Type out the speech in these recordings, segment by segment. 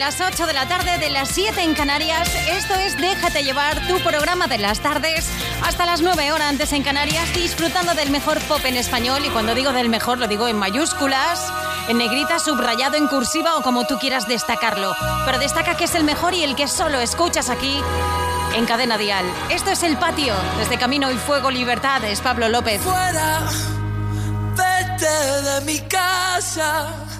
las 8 de la tarde, de las 7 en Canarias. Esto es Déjate llevar, tu programa de las tardes, hasta las 9 horas antes en Canarias, disfrutando del mejor pop en español. Y cuando digo del mejor, lo digo en mayúsculas, en negrita, subrayado, en cursiva o como tú quieras destacarlo. Pero destaca que es el mejor y el que solo escuchas aquí. En cadena dial. Esto es el patio. Desde Camino y Fuego Libertad es Pablo López. fuera, vete de mi casa.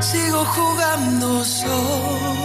Sigo jugando solo.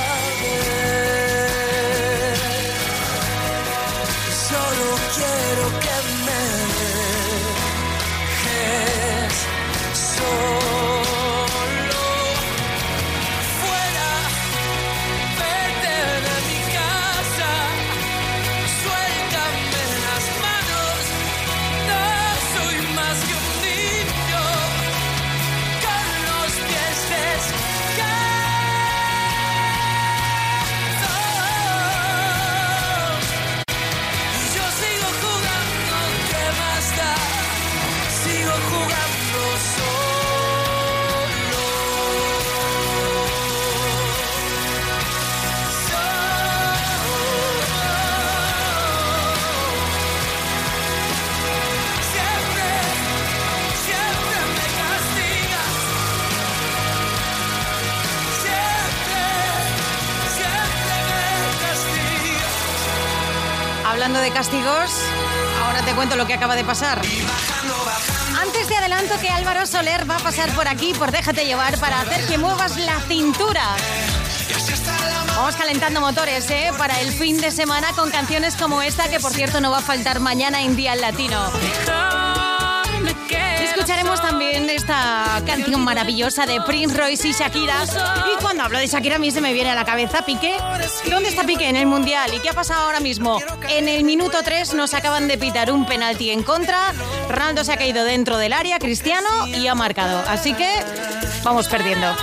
De castigos, ahora te cuento lo que acaba de pasar. Antes te adelanto que Álvaro Soler va a pasar por aquí, por Déjate llevar, para hacer que muevas la cintura. Vamos calentando motores, ¿eh? Para el fin de semana con canciones como esta, que por cierto no va a faltar mañana en Día Latino. Escucharemos también esta canción maravillosa de Prince Royce y Shakira. Y cuando hablo de Shakira a mí se me viene a la cabeza Piqué. ¿Dónde está Piqué en el Mundial? ¿Y qué ha pasado ahora mismo? En el minuto 3 nos acaban de pitar un penalti en contra. Ronaldo se ha caído dentro del área, Cristiano, y ha marcado. Así que vamos perdiendo.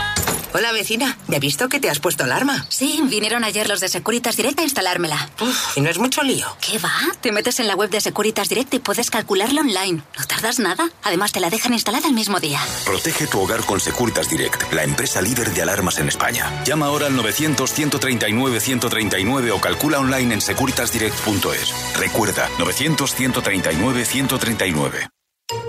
Hola vecina, ¿ya he visto que te has puesto alarma? Sí, vinieron ayer los de Securitas Direct a instalármela. Uf, y no es mucho lío. ¿Qué va? Te metes en la web de Securitas Direct y puedes calcularlo online. No tardas nada. Además, te la dejan instalada el mismo día. Protege tu hogar con Securitas Direct, la empresa líder de alarmas en España. Llama ahora al 900-139-139 o calcula online en securitasdirect.es. Recuerda, 900-139-139.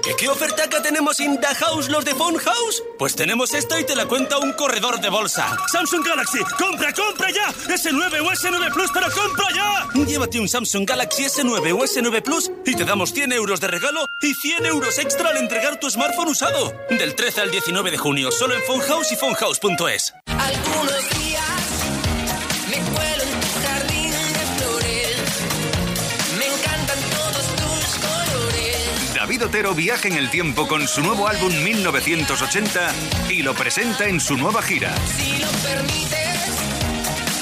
¿Qué, oferta que tenemos in the house los de Phone House? Pues tenemos esto y te la cuenta un corredor de bolsa. Samsung Galaxy, compra, compra ya. S9 o S9 Plus, pero compra ya. Llévate un Samsung Galaxy S9 o S9 Plus y te damos 100 euros de regalo y 100 euros extra al entregar tu smartphone usado. Del 13 al 19 de junio, solo en Phone House y phonehouse.es. Algunos días me David Otero viaja en el tiempo con su nuevo álbum 1980 y lo presenta en su nueva gira. Si lo permites,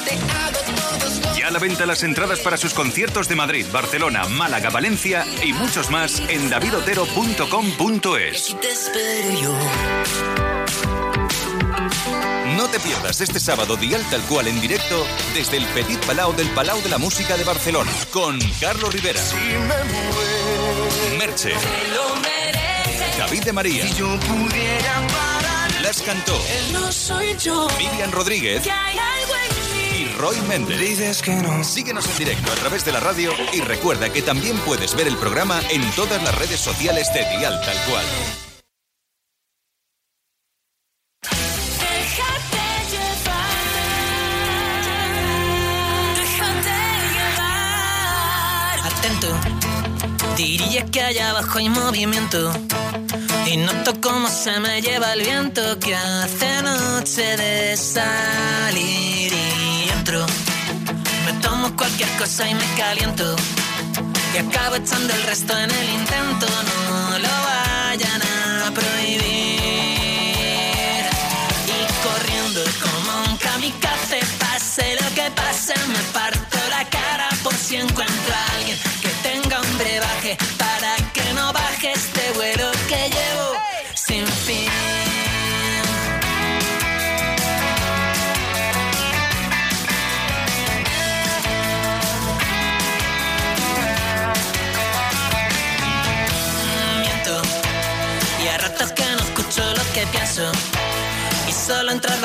te hago todos los Ya a la venta las entradas para sus conciertos de Madrid, Barcelona, Málaga, Valencia y muchos más en davidotero.com.es. No te pierdas este sábado Dial Tal Cual en directo desde el Petit Palau del Palau de la Música de Barcelona con Carlos Rivera, Merche, Lo mereces. David de María, Yo pudiera parar. Las Cantó, No soy yo. Miriam Rodríguez Que hay algo en mí. y Roy Méndez. Dices que no. Síguenos en directo a través de la radio y recuerda que también puedes ver el programa en todas las redes sociales de Dial Tal Cual. Abajo hay movimiento. Y noto cómo se me lleva el viento que hace noche de salir y entro. Me tomo cualquier cosa y me caliento. Y acabo echando el resto en el intento. No lo vayan a prohibir. Y corriendo como un kamikaze, pase lo que pase, me parto la cara por si encuentro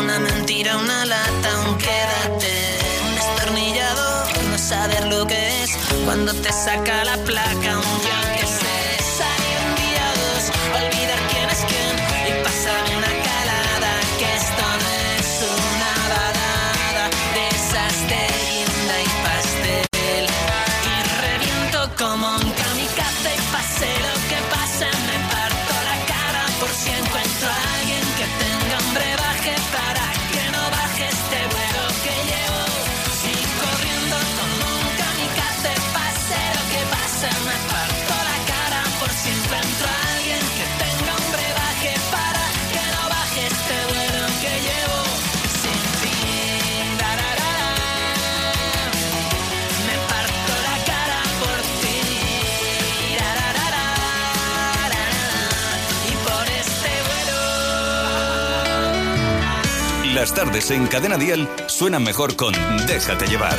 una mentira, una lata, un quédate, un destornillador, no saber lo que es cuando te saca la placa, un las tardes en Cadena Dial suenan mejor con Déjate llevar.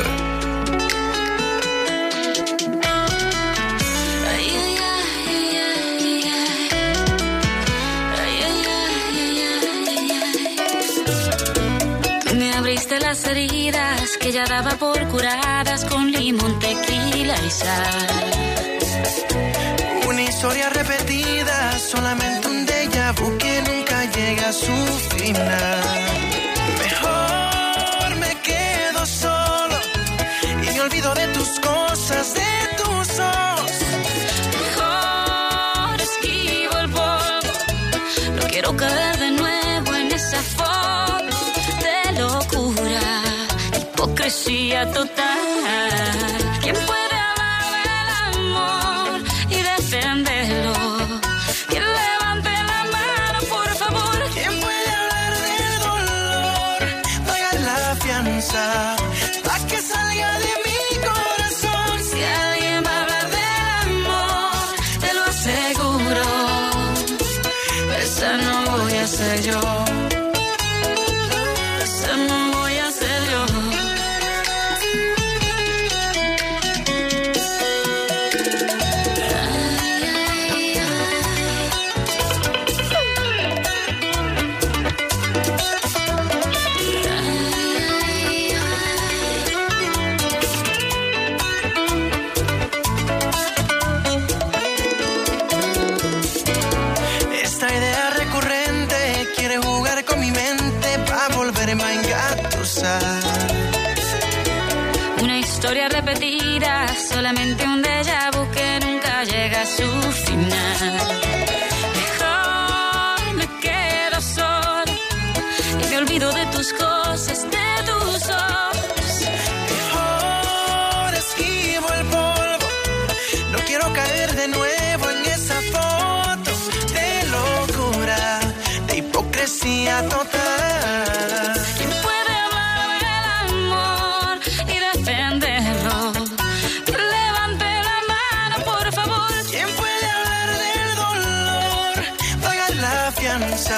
Me abriste las heridas que ya daba por curadas con limón, tequila y sal. Una historia repetida, solamente un déjà vu que nunca llega a su final. olvido de tus cosas, de tus ojos. Mejor esquivo el polvo. No quiero caer de nuevo en esa forma de locura, hipocresía total.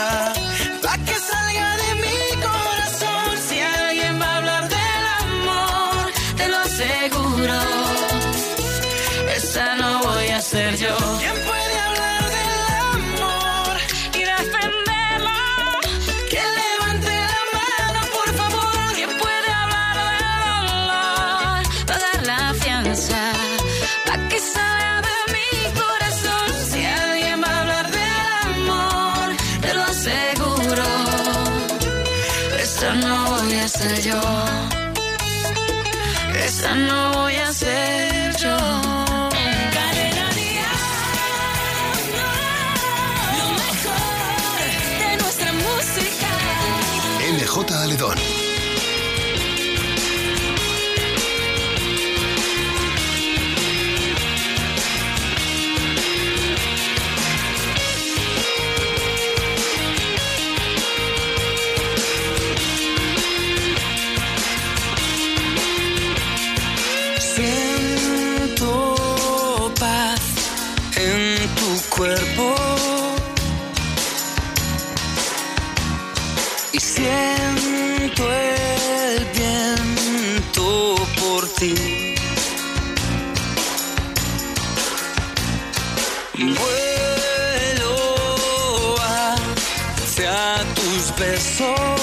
Like it's soul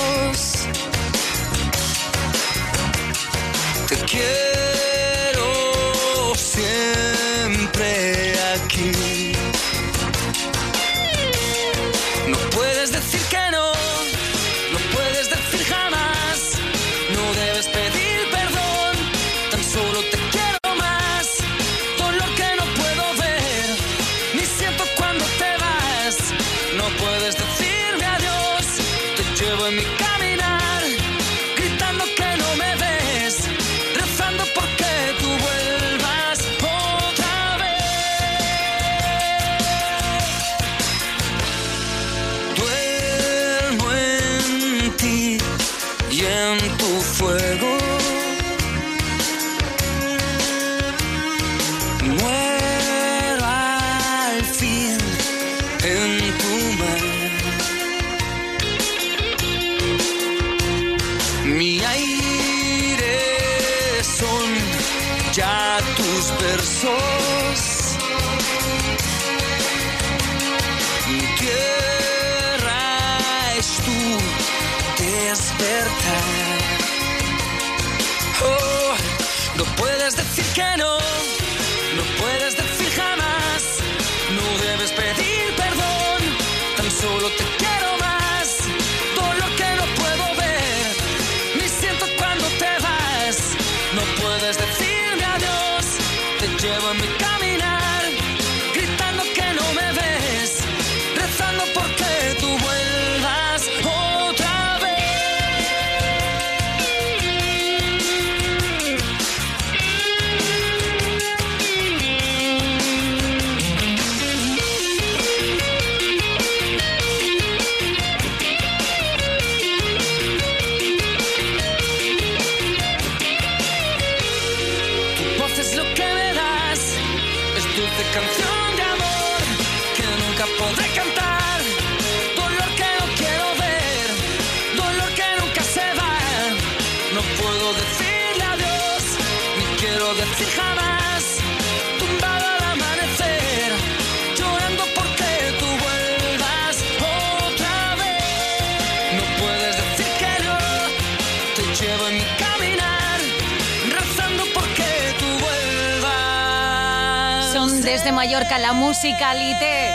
Desde Mallorca la musicalité.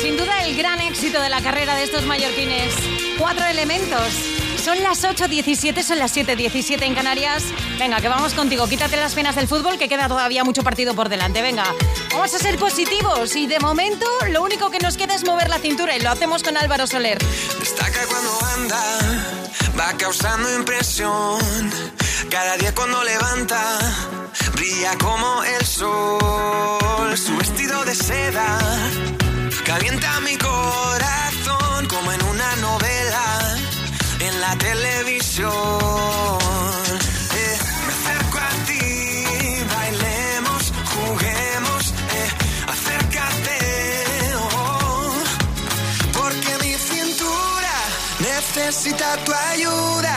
Sin duda el gran éxito de la carrera de estos mallorquines. Cuatro elementos. Son las 8.17, son las 7.17 en Canarias. Venga, que vamos contigo. Quítate las penas del fútbol, que queda todavía mucho partido por delante. Venga, vamos a ser positivos. Y de momento, lo único que nos queda es mover la cintura. Y lo hacemos con Álvaro Soler. Destaca cuando anda, va causando impresión. Cada día cuando levanta, como el sol. Su vestido de seda calienta mi corazón como en una novela en la televisión. Eh, me acerco a ti, bailemos, juguemos, eh, acércate. oh. Porque mi cintura necesita tu ayuda.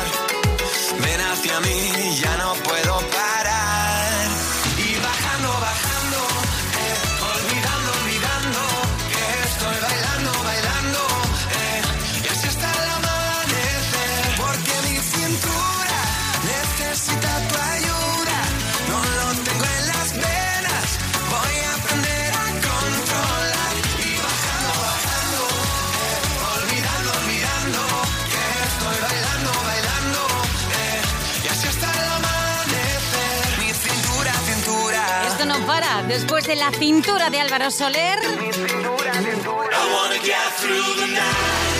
Para. Después de la cintura de Álvaro Soler,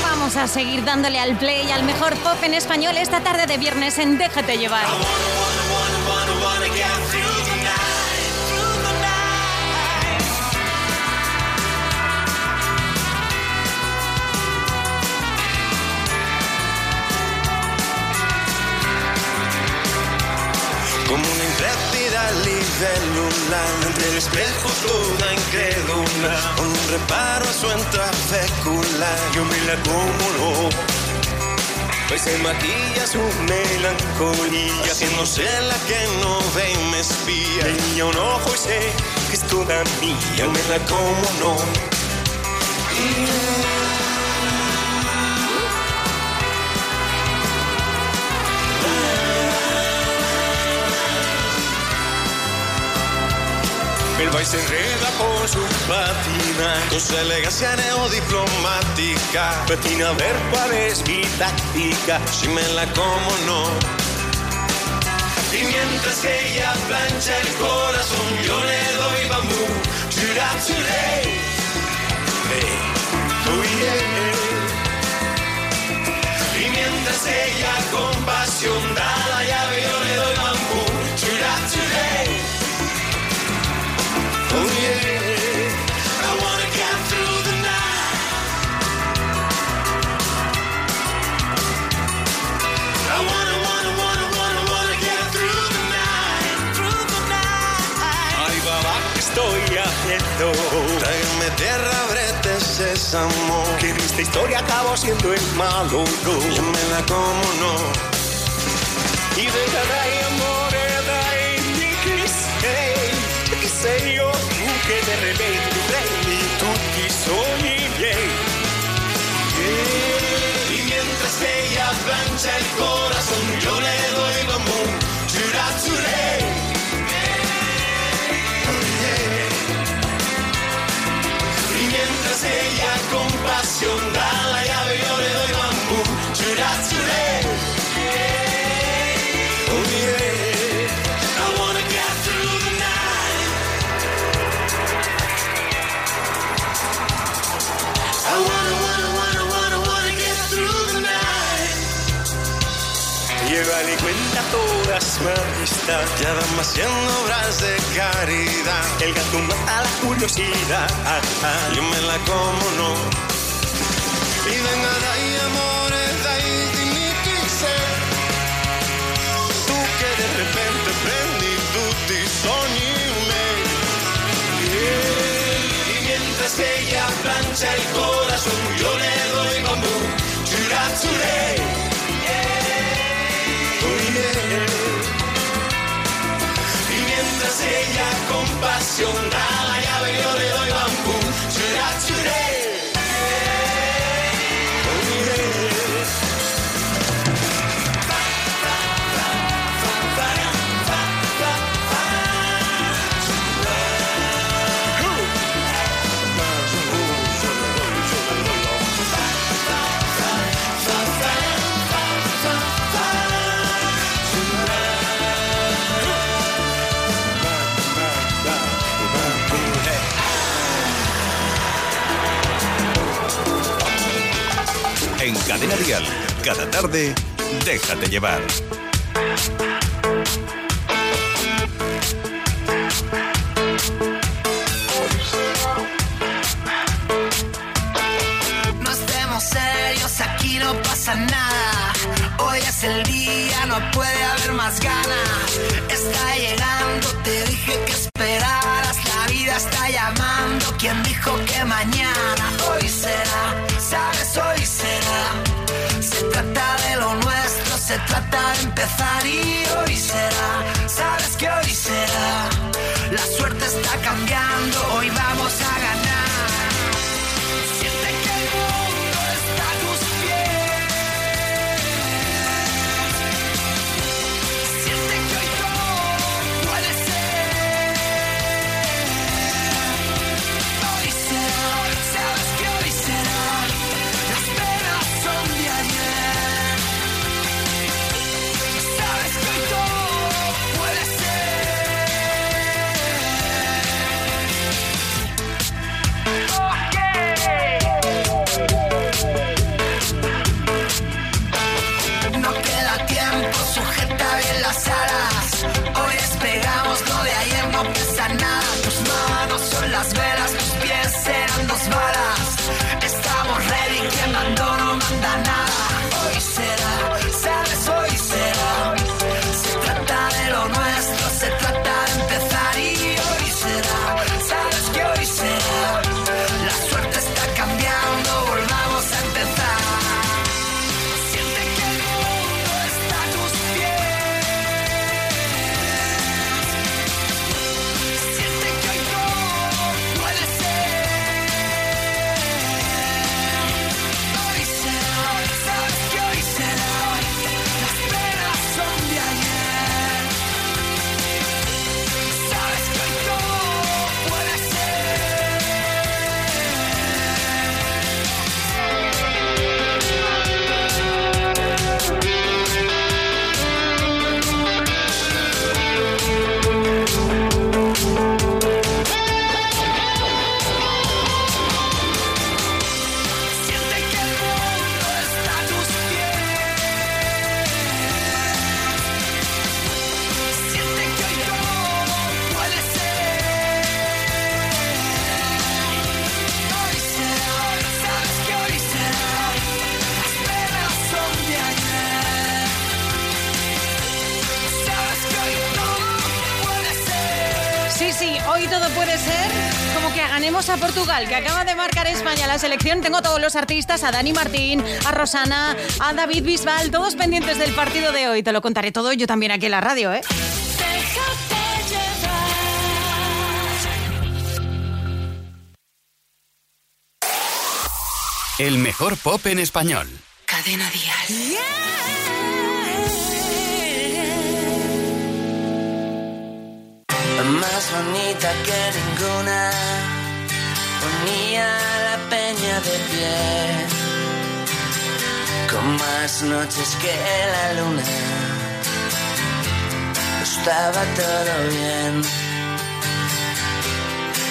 vamos a seguir dándole al play al mejor pop en español esta tarde de viernes en Déjate llevar. De luna, entre el espejo toda incrédula, con un reparo a su entrafécula, yo me la no. Pues se maquilla su melancolía, haciéndose la que no ve y me espía. Tenía un ojo y sé que es toda mía, me la como no. Baile se enreda por su patina, con su elegancia neodiplomática. Patina a ver cuál es mi táctica, si me la como no. Y mientras ella plancha el corazón, yo le doy bambú. Chura, churé. Y mientras ella con pasión da la llave, Tráigame tierra, brete, sésamo. Que en esta historia acabo siendo el malo, no. Yo me la como, no. Y dai, mi kiss, hey, che sei Llévale cuenta todas majestad, ya van haciendo obras de caridad. El gato mata la curiosidad, ah, ah, yo me la como, no. Y venga, dai amore, dai, dimmi chi sei. Tu che de repente i sogni miei. Yeah. Y mientras que ella plancha el corazón, yo le doy bambú, chura, churé. Pasión Cada tarde, déjate llevar. No estemos serios, aquí no pasa nada. Hoy es el día, no puede haber más ganas. Está llegando, te dije que esperaras. La vida está llamando. ¿Quién dijo que mañana? Hoy será, se trata de empezar y hoy será. Sabes que hoy será. La suerte está cambiando, hoy vamos a ganar. Portugal, que acaba de marcar España la selección. Tengo a todos los artistas, a Dani Martín, a Rosana, a David Bisbal, todos pendientes del partido de hoy. Te lo contaré todo yo también aquí en la radio, ¿eh? El mejor pop en español. Cadena Dial. Más bonita que ninguna, ponía la peña de pie, con más noches que la luna. Estaba todo bien,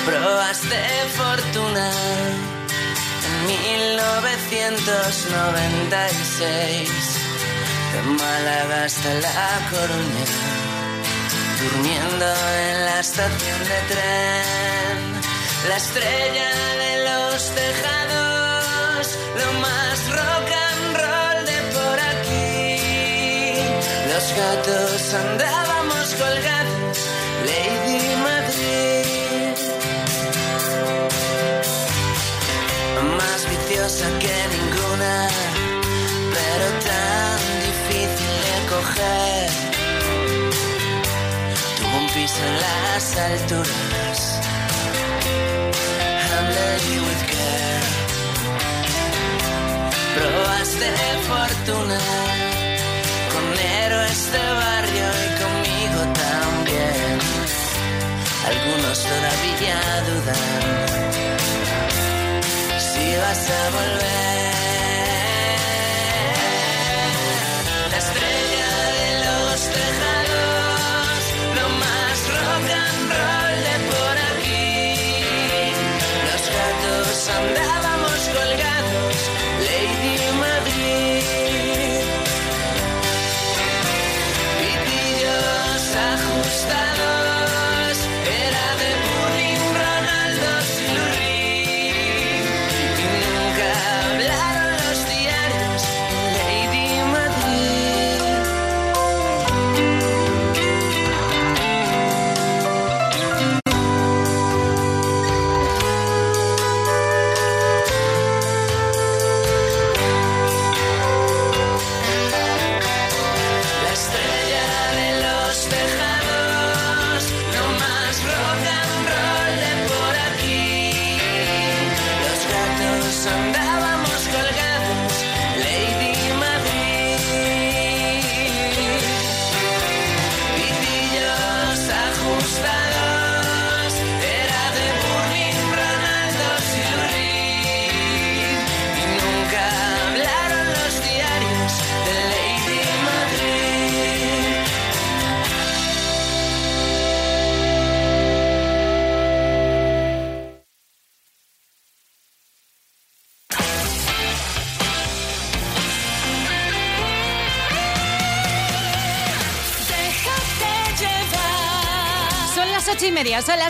probaste fortuna en 1996, de Málaga hasta La Coruña durmiendo en la estación de tren, la estrella de los tejados, lo más rock and roll de por aquí. Los gatos andábamos colgados, Lady Madrid. Más viciosa que ninguna, pero tan difícil de coger un piso en las alturas. You with care. Probaste fortuna con héroes de barrio y conmigo también. Algunos todavía dudan si vas a volver.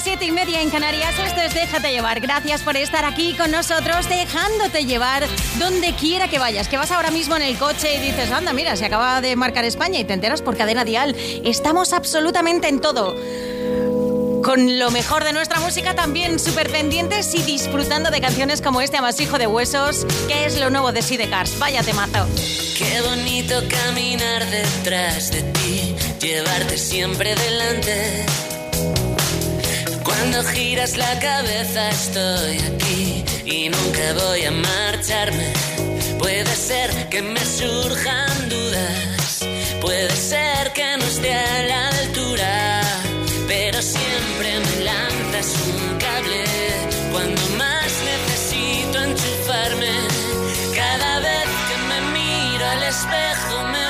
Las siete y media en Canarias. Esto es Déjate llevar. Gracias por estar aquí con nosotros, dejándote llevar donde quiera que vayas. Que vas ahora mismo en el coche y dices, anda, mira, se acaba de marcar España y te enteras por cadena dial. Estamos absolutamente en todo. Con lo mejor de nuestra música también súper pendientes y disfrutando de canciones como este Amasijo de Huesos, que es lo nuevo de Sidecars. Vaya temazo. Qué bonito caminar detrás de ti, llevarte siempre delante. Cuando giras la cabeza estoy aquí y nunca voy a marcharme. Puede ser que me surjan dudas, puede ser que no esté a la altura, pero siempre me lanzas un cable cuando más necesito enchufarme. Cada vez que me miro al espejo me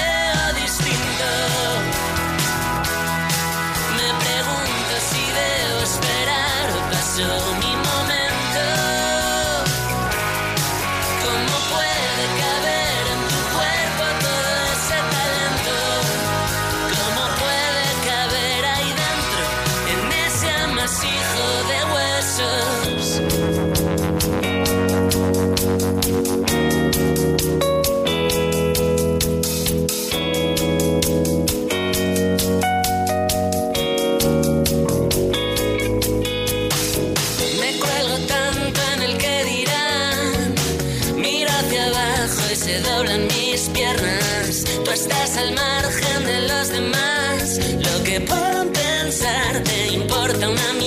pensar te importa una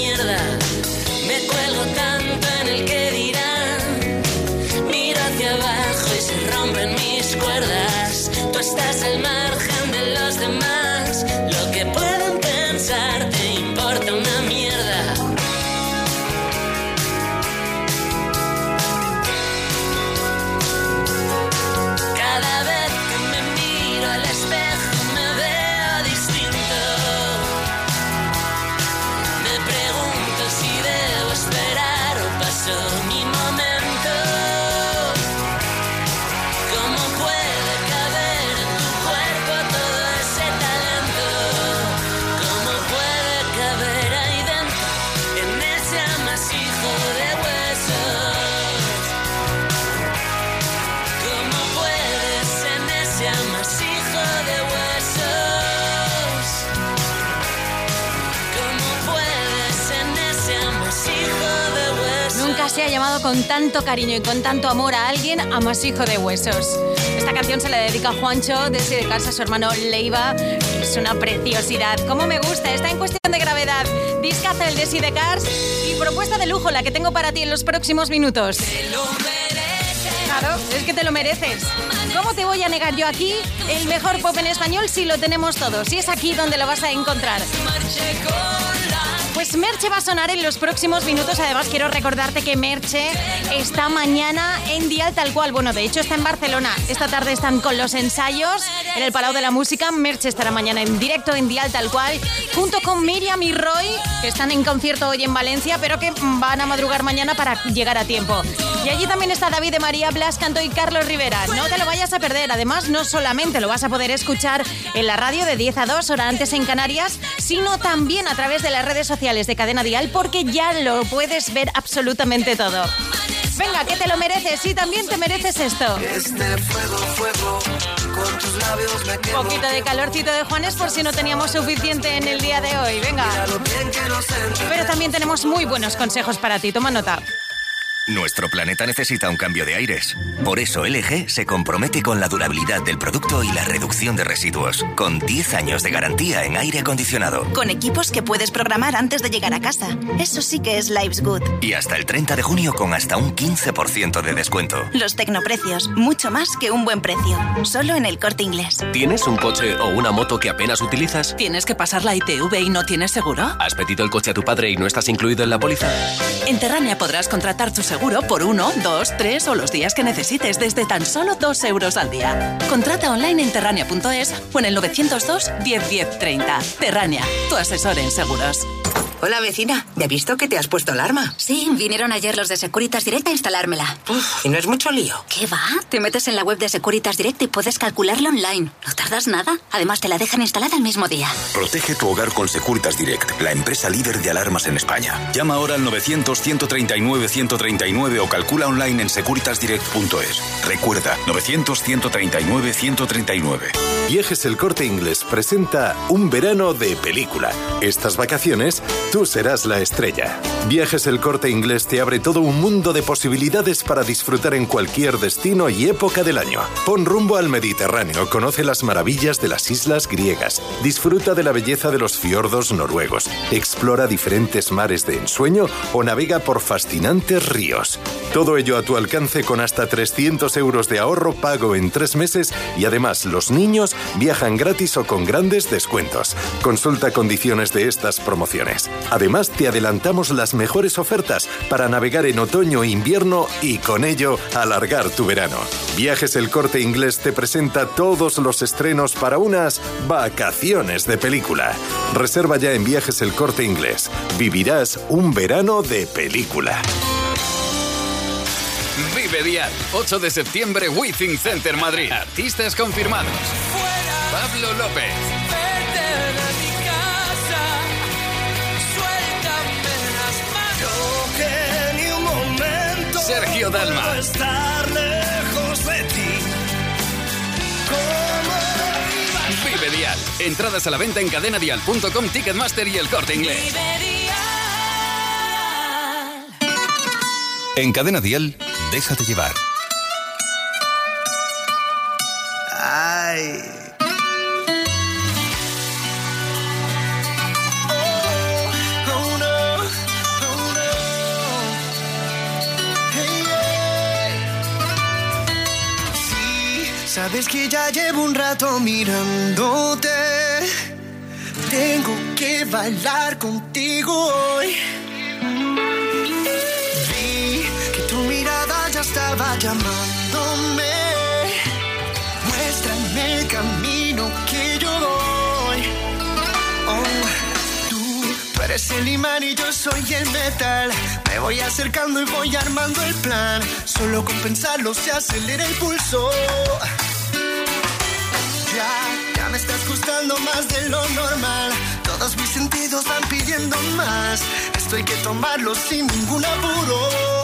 con tanto cariño y con tanto amor a alguien amasijo de huesos. Esta canción se la dedica a Juancho desde de casa a su hermano Leiva. Es una preciosidad. ¿Cómo me gusta? Está en cuestión de gravedad. Discazo el de de Cars y propuesta de lujo la que tengo para ti en los próximos minutos. Claro, es que te lo mereces. ¿Cómo te voy a negar yo aquí el mejor pop en español si lo tenemos todo? Si es aquí donde lo vas a encontrar. Merche va a sonar en los próximos minutos. Además, quiero recordarte que Merche está mañana en Dial Tal Cual. Bueno, de hecho, está en Barcelona. Esta tarde están con los ensayos en el Palau de la Música. Merche estará mañana en directo en Dial Tal Cual, junto con Miriam y Roy, que están en concierto hoy en Valencia, pero que van a madrugar mañana para llegar a tiempo. Y allí también está David de María, Blas Canto y Carlos Rivera. No te lo vayas a perder. Además, no solamente lo vas a poder escuchar en la radio de 10 a 2, hora antes en Canarias, sino también a través de las redes sociales de Cadena Dial, porque ya lo puedes ver absolutamente todo. Venga, que te lo mereces y también te mereces esto. Este fuego, fuego, con tus labios me quemo. Un poquito de calorcito de Juanes por si no teníamos suficiente en el día de hoy. Venga. Pero también tenemos muy buenos consejos para ti. Toma nota. Nuestro planeta necesita un cambio de aires. Por eso LG se compromete con la durabilidad del producto y la reducción de residuos, con 10 años de garantía en aire acondicionado. Con equipos que puedes programar antes de llegar a casa. Eso sí que es Life's Good. Y hasta el 30 de junio con hasta un 15% de descuento. Los tecnoprecios, mucho más que un buen precio. Solo en el corte inglés. ¿Tienes un coche o una moto que apenas utilizas? ¿Tienes que pasar la ITV y no tienes seguro? ¿Has pedido el coche a tu padre y no estás incluido en la póliza? En Terrania podrás contratar tu seguro por uno, dos, tres o los días que necesites desde tan solo dos euros al día. Contrata online en terrania.es o en el 902 10 10 30. Terrania, tu asesor en seguros. Hola vecina, ¿ya he visto que te has puesto alarma? Sí, vinieron ayer los de Securitas Direct a instalármela. ¿Y no es mucho lío? ¿Qué va? Te metes en la web de Securitas Direct y puedes calcularlo online. No tardas nada. Además, te la dejan instalada el mismo día. Protege tu hogar con Securitas Direct, la empresa líder de alarmas en España. Llama ahora al 900-139-139 o calcula online en securitasdirect.es. Recuerda, 900-139-139. Viajes El Corte Inglés presenta un verano de película. Estas vacaciones, tú serás la estrella. Viajes El Corte Inglés te abre todo un mundo de posibilidades para disfrutar en cualquier destino y época del año. Pon rumbo al Mediterráneo, conoce las maravillas de las islas griegas, disfruta de la belleza de los fiordos noruegos, explora diferentes mares de ensueño o navega por fascinantes ríos. Todo ello a tu alcance con hasta 300 euros de ahorro pago en tres meses y además los niños viajan gratis o con grandes descuentos. Consulta condiciones de estas promociones. Además, te adelantamos las mejores ofertas para navegar en otoño e invierno y con ello alargar tu verano. Viajes El Corte Inglés te presenta todos los estrenos para unas vacaciones de película. Reserva ya en Viajes El Corte Inglés. Vivirás un verano de película. Vive Dial, 8 de septiembre, Within Center Madrid. Artistas confirmados. Pablo López. Sergio Dalma. puedo estar lejos de ti. Como Vive Dial. Entradas a la venta en cadenadial.com, Ticketmaster y el corte inglés. En Cadena Dial, déjate llevar. Ay. Oh, oh sabes que ya llevo un rato mirándote. Tengo que bailar contigo hoy. Ya estaba llamándome. Muéstrame el camino que yo voy. Oh, tú, tú eres el imán y yo soy el metal. Me voy acercando y voy armando el plan. Solo con pensarlo se acelera el pulso. Ya, ya me estás gustando más de lo normal. Todos mis sentidos van pidiendo más. Esto hay que tomarlo sin ningún apuro.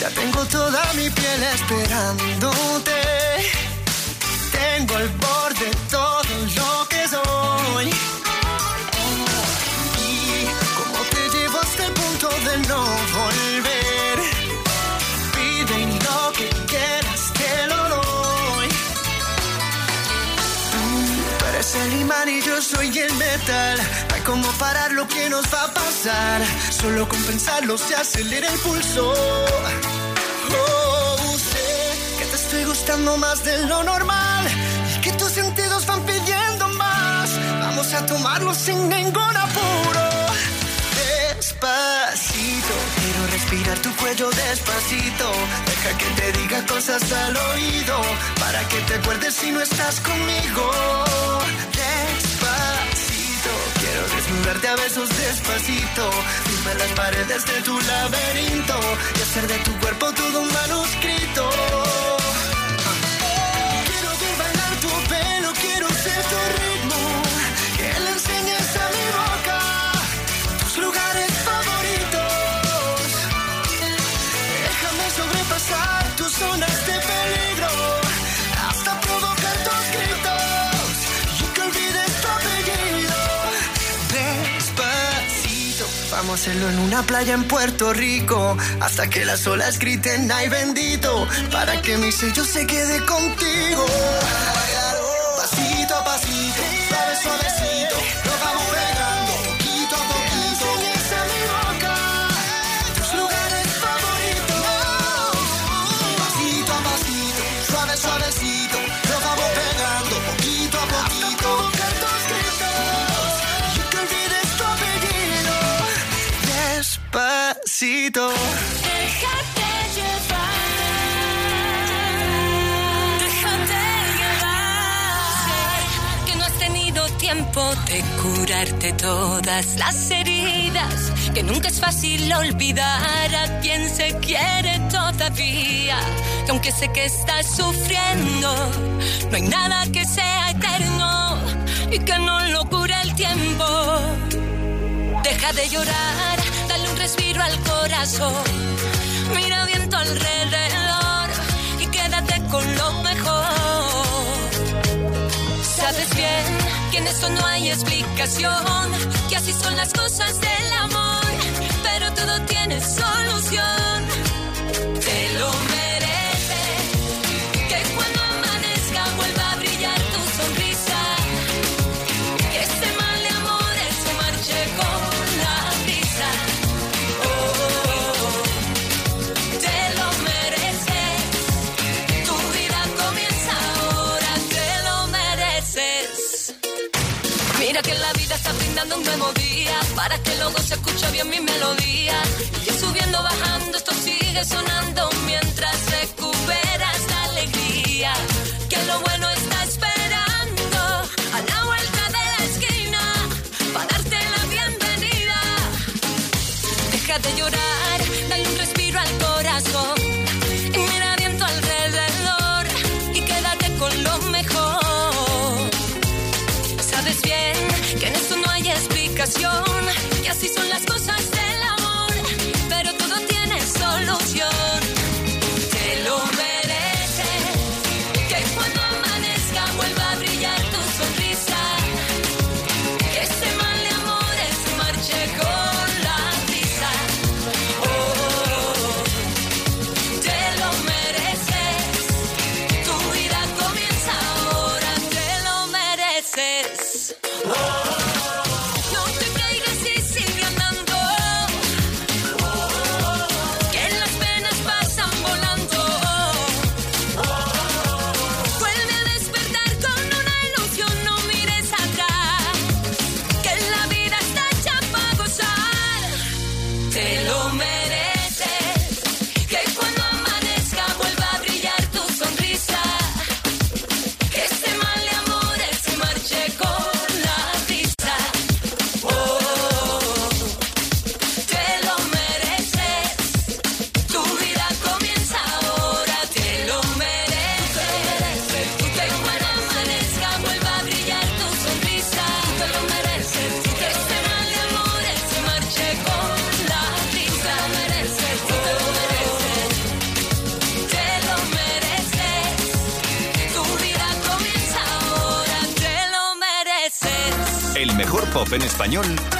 Ya tengo toda mi piel esperándote. Tengo al borde todo lo que soy. Y como te llevo hasta el punto de no volver. Pide lo que quieras te lo doy. Tú eres el imán y yo soy el metal. Como parar lo que nos va a pasar. Solo con pensarlo se acelera el pulso. Oh, sé que te estoy gustando más de lo normal y que tus sentidos van pidiendo más. Vamos a tomarlo sin ningún apuro. Despacito, quiero respirar tu cuello despacito. Deja que te diga cosas al oído para que te acuerdes si no estás conmigo. Despacito, a besos despacito. Firma las paredes de tu laberinto y hacer de tu cuerpo todo un manuscrito. A hacerlo en una playa en Puerto Rico. Hasta que las olas griten, ay bendito. Para que mi sello se quede contigo. Pasito a pasito, suave, suavecito. Despacito. Déjate llevar, déjate llevar. Que no has tenido tiempo de curarte todas las heridas, que nunca es fácil olvidar a quien se quiere todavía, que aunque sé que estás sufriendo, no hay nada que sea eterno y que no lo cure el tiempo. Deja de llorar, respiro al corazón. Mira bien tu alrededor y quédate con lo mejor. Sabes bien que en esto no hay explicación, que así son las cosas del amor, pero todo tiene solución.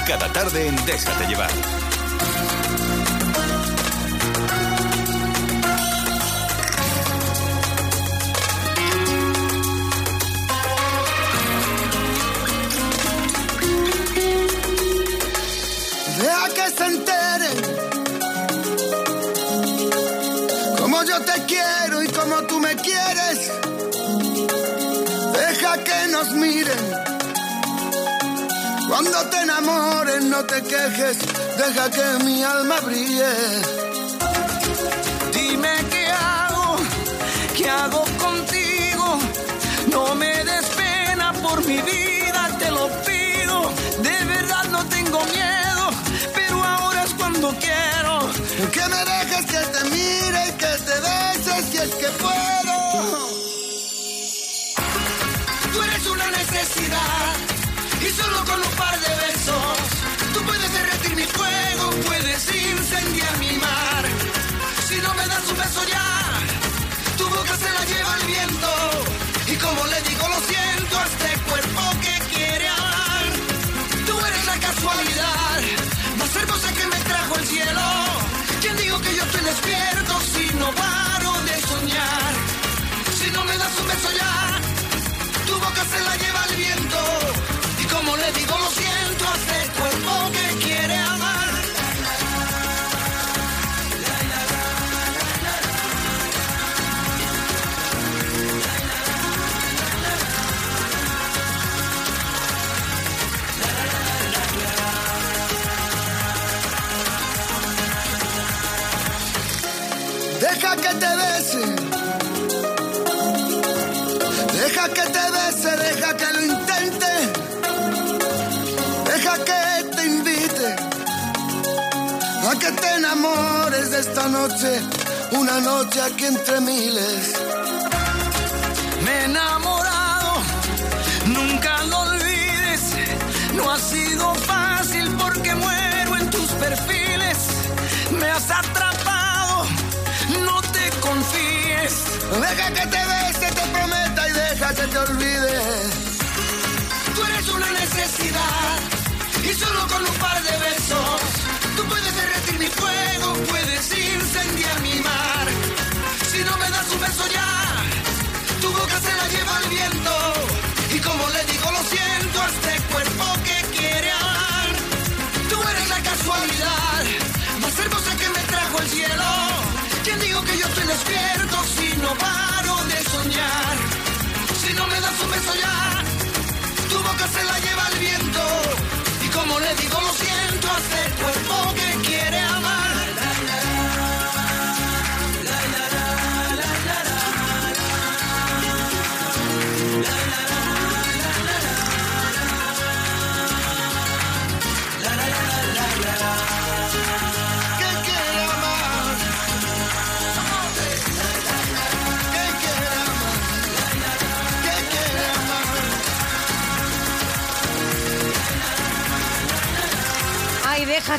Cada tarde en Déjate llevar. Cuando te enamores no te quejes, deja que mi alma brille. Dime qué hago, qué hago contigo. No me des pena por mi vida, te lo pido. De verdad no tengo miedo, pero ahora es cuando quiero. Que me dejes que te mire y que te bese si es que puedo. Tú eres una necesidad y solo con un par de besos tú puedes derretir mi fuego, puedes incendiar mi mar. Si no me das un beso ya, tu boca se la lleva el viento y como le esta noche, una noche aquí entre miles. Me he enamorado, nunca lo olvides. No ha sido fácil porque muero en tus perfiles. Me has atrapado, no te confíes. Deja que te bese, te prometa y deja que te olvide. Tú eres una necesidad y solo con un par de besos tú puedes mi fuego, puedes incendiar mi mar. Si no me das un beso ya, tu boca se la lleva el viento y como le digo lo siento a este cuerpo que quiere amar. Tú eres la casualidad más hermosa que me trajo el cielo. ¿Quién digo que yo estoy despierto si no paro de soñar? Si no me das un beso ya, tu boca se la lleva el viento. Y como le digo, lo siento a este cuerpo que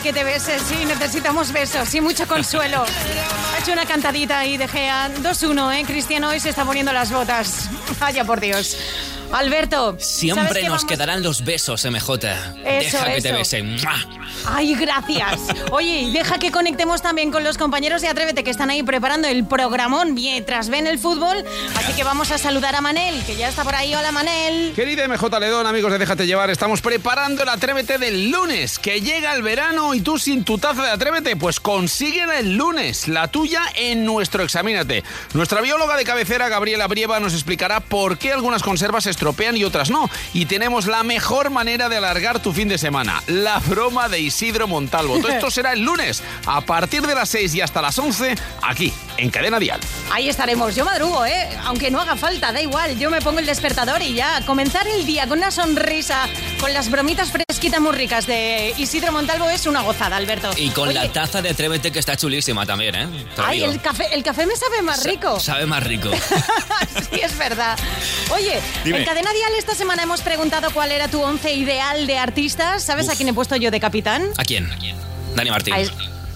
que te beses, sí, necesitamos besos y mucho consuelo. Ha hecho una cantadita ahí de Gea. 2-1, ¿eh? Cristiano hoy se está poniendo las botas. Vaya por Dios. Alberto. ¿sabes Siempre nos vamos- quedarán los besos, MJ. Deja que te besen. ¡Mua! Ay, gracias. Oye, y deja que conectemos también con los compañeros de Atrévete que están ahí preparando el programón mientras ven el fútbol. Así que vamos a saludar a Manel, que ya está por ahí. Hola, Manel. Querida MJ Ledón, amigos de Déjate Llevar, estamos preparando el Atrévete del lunes, que llega el verano y tú sin tu taza de Atrévete, pues consíguela el lunes, la tuya en nuestro Examínate. Nuestra bióloga de cabecera, Gabriela Brieva, nos explicará por qué algunas conservas se estropean y otras no. Y tenemos la mejor manera de alargar tu fin de semana, la broma de Isidro Montalvo. Todo esto será el lunes, a partir de las 6 y hasta las 11, aquí, en Cadena Dial. Ahí estaremos. Yo madrugo, ¿eh? Aunque no haga falta, da igual. Yo me pongo el despertador y ya. Comenzar el día con una sonrisa, con las bromitas fresquitas muy ricas de Isidro Montalvo es una gozada, Alberto. Y con Oye, la taza de Atrévete que está chulísima también, ¿eh? Te Ay, el café, el café me sabe más rico. Sabe más rico. Sí, es verdad. Oye, Dime. en Cadena Dial esta semana hemos preguntado cuál era tu once ideal de artistas. ¿Sabes a quién he puesto yo de capitán? ¿A quién? Dani Martín.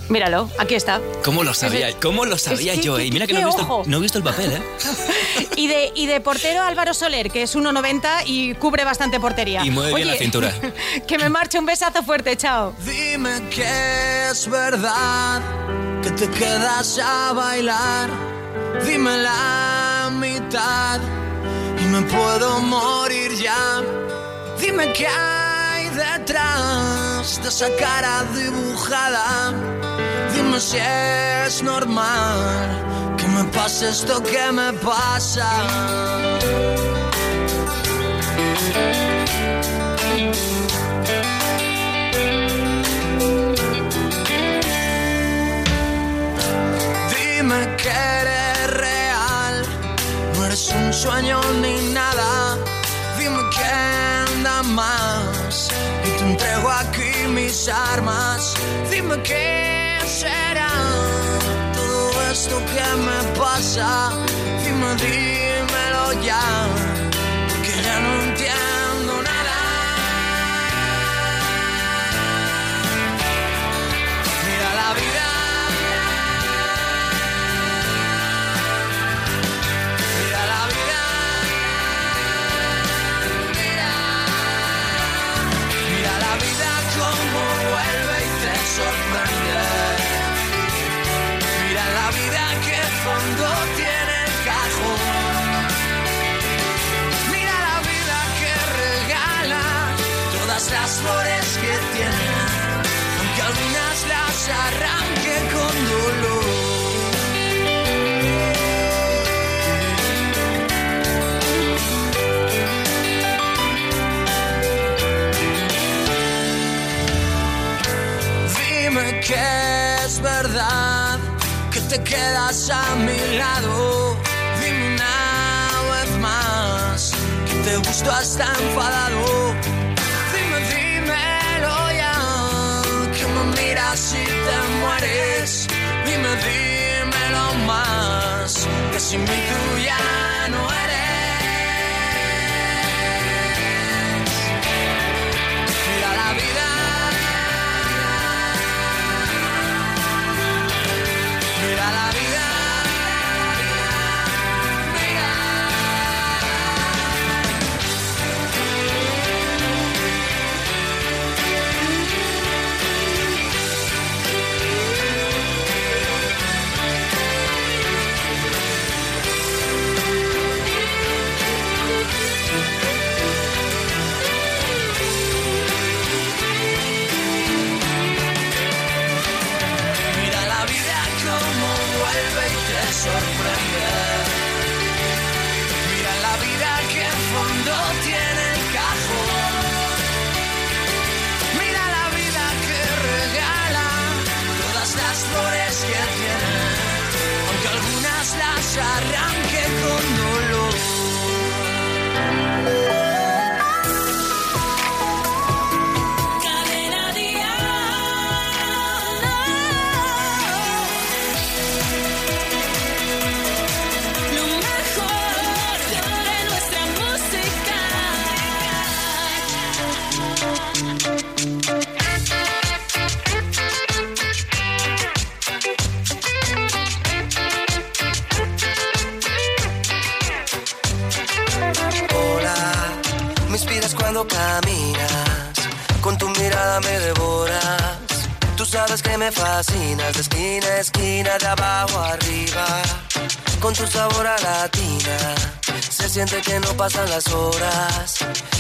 Míralo, aquí está. ¿Cómo lo sabía? ¿Cómo lo sabía Es que- yo? que- Y mira que qué no he, visto, no he visto el papel, ¿eh? Y de, y de portero Álvaro Soler, que es 1,90 y cubre bastante portería. Y mueve bien Oye, la cintura. que me marche un besazo fuerte, chao. Dime que es verdad que te quedas a bailar. Dime la mitad y me puedo morir ya. Dime qué hay detrás de esa cara dibujada. Dime si es normal que me pase esto que me pasa. Dime que eres real, no eres un sueño ni nada. Dime que anda más entrego aquí mis armas. Dime qué será todo esto que me pasa. Dime, dímelo ya, que es verdad que te quedas a mi lado. Dime una vez más que te gusto hasta enfadado. Te mueres. Dime, dímelo más, que sin mí tú ya no eres. Con tu sabor a latina, se siente que no pasan las horas.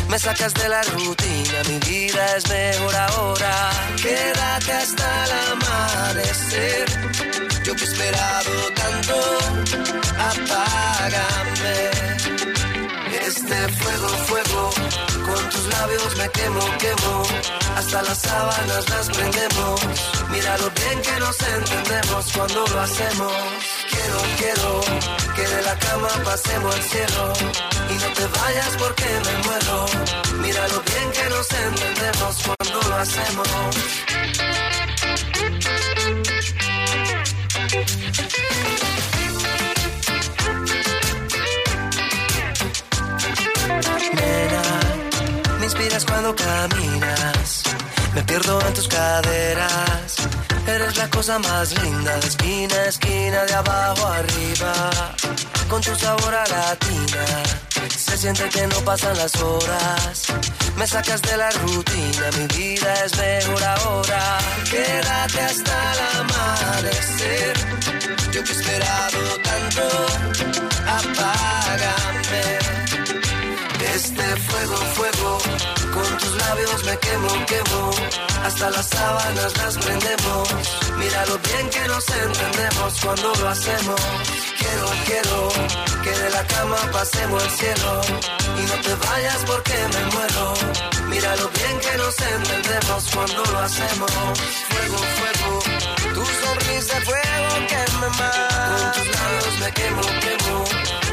Me sacas de la rutina, mi vida es mejor ahora. Quédate hasta el amanecer. Yo que he esperado tanto, apágame. Este fuego, fuego, con tus labios me quemo, quemo. Hasta las sábanas las prendemos. Mira lo bien que nos entendemos cuando lo hacemos. Quiero, quiero que de la cama pasemos al cielo. Y no te vayas porque me muero. Mira lo bien que nos entendemos cuando lo hacemos. Nena, me inspiras cuando caminas. Me pierdo en tus caderas. Eres la cosa más linda de esquina a esquina, de abajo a arriba. Con tu sabor a latina, se siente que no pasan las horas. Me sacas de la rutina, mi vida es mejor ahora. Quédate hasta el amanecer. Yo que he esperado tanto, apágame. Este fuego, fuego, con tus labios me quemo, quemo. Hasta las sábanas las prendemos. Mira lo bien que nos entendemos cuando lo hacemos. Quiero, quiero que de la cama pasemos al cielo. Y no te vayas porque me muero. Mira lo bien que nos entendemos cuando lo hacemos. Fuego, fuego, tu sonrisa fuego que me mata. Con tus labios me quemo, quemo.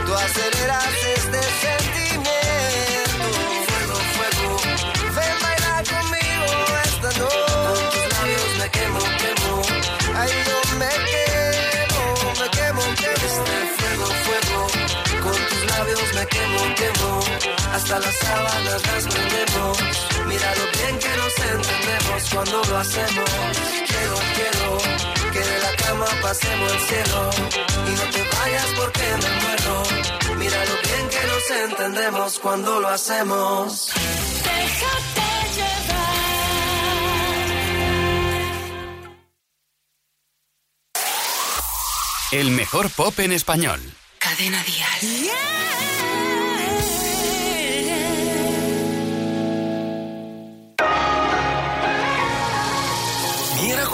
Tú aceleras este sentimiento. Me quemo, quemo. Hasta las sábanas las prendemos. Mira lo bien que nos entendemos cuando lo hacemos. Quiero, quiero que de la cama pasemos al cielo. Y no te vayas porque me muero. Mira lo bien que nos entendemos cuando lo hacemos. Déjate llevar. El mejor pop en español. Cadena Dial. Mira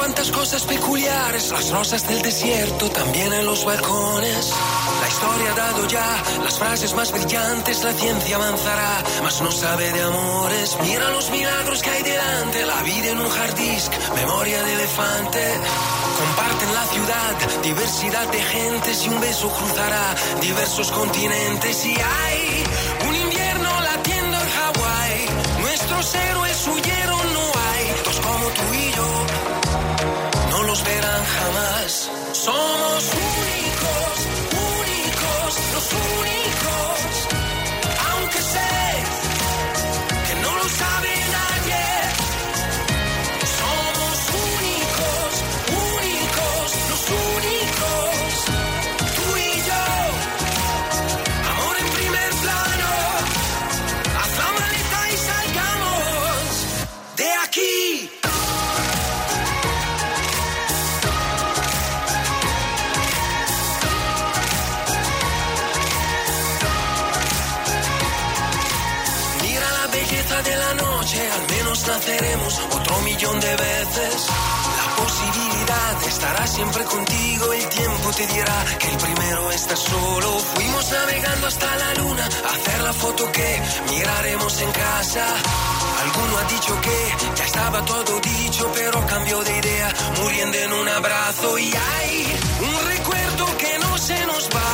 cuántas cosas peculiares, las rosas del desierto, también en los balcones. La historia ha dado ya las frases más brillantes, la ciencia avanzará, mas no sabe de amores. Mira los milagros que hay delante, la vida en un hard disk, memoria de elefante. Comparten la ciudad, diversidad de gentes y un beso cruzará diversos continentes y hay un invierno latiendo en Hawái. Nuestros héroes huyeron, no hay dos como tú y yo. Los verán jamás. Somos únicos, únicos, los únicos. Aunque sé que no lo sabe naceremos otro millón de veces. La posibilidad estará siempre contigo, el tiempo te dirá que el primero está solo. Fuimos navegando hasta la luna, a hacer la foto que miraremos en casa. Alguno ha dicho que ya estaba todo dicho, pero cambió de idea, muriendo en un abrazo. Y hay un recuerdo que no se nos va,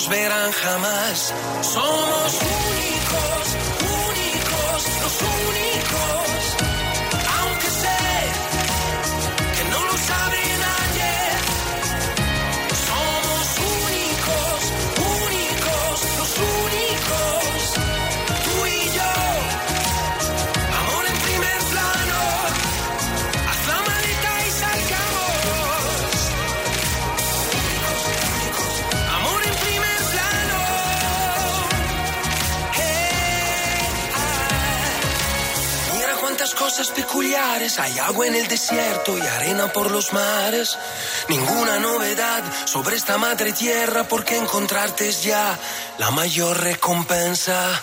no los verán jamás. Somos únicos, únicos, los únicos. Peculiares. Hay agua en el desierto y arena por los mares. Ninguna novedad sobre esta madre tierra porque encontrarte es ya la mayor recompensa.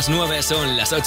Las 9, son las 8.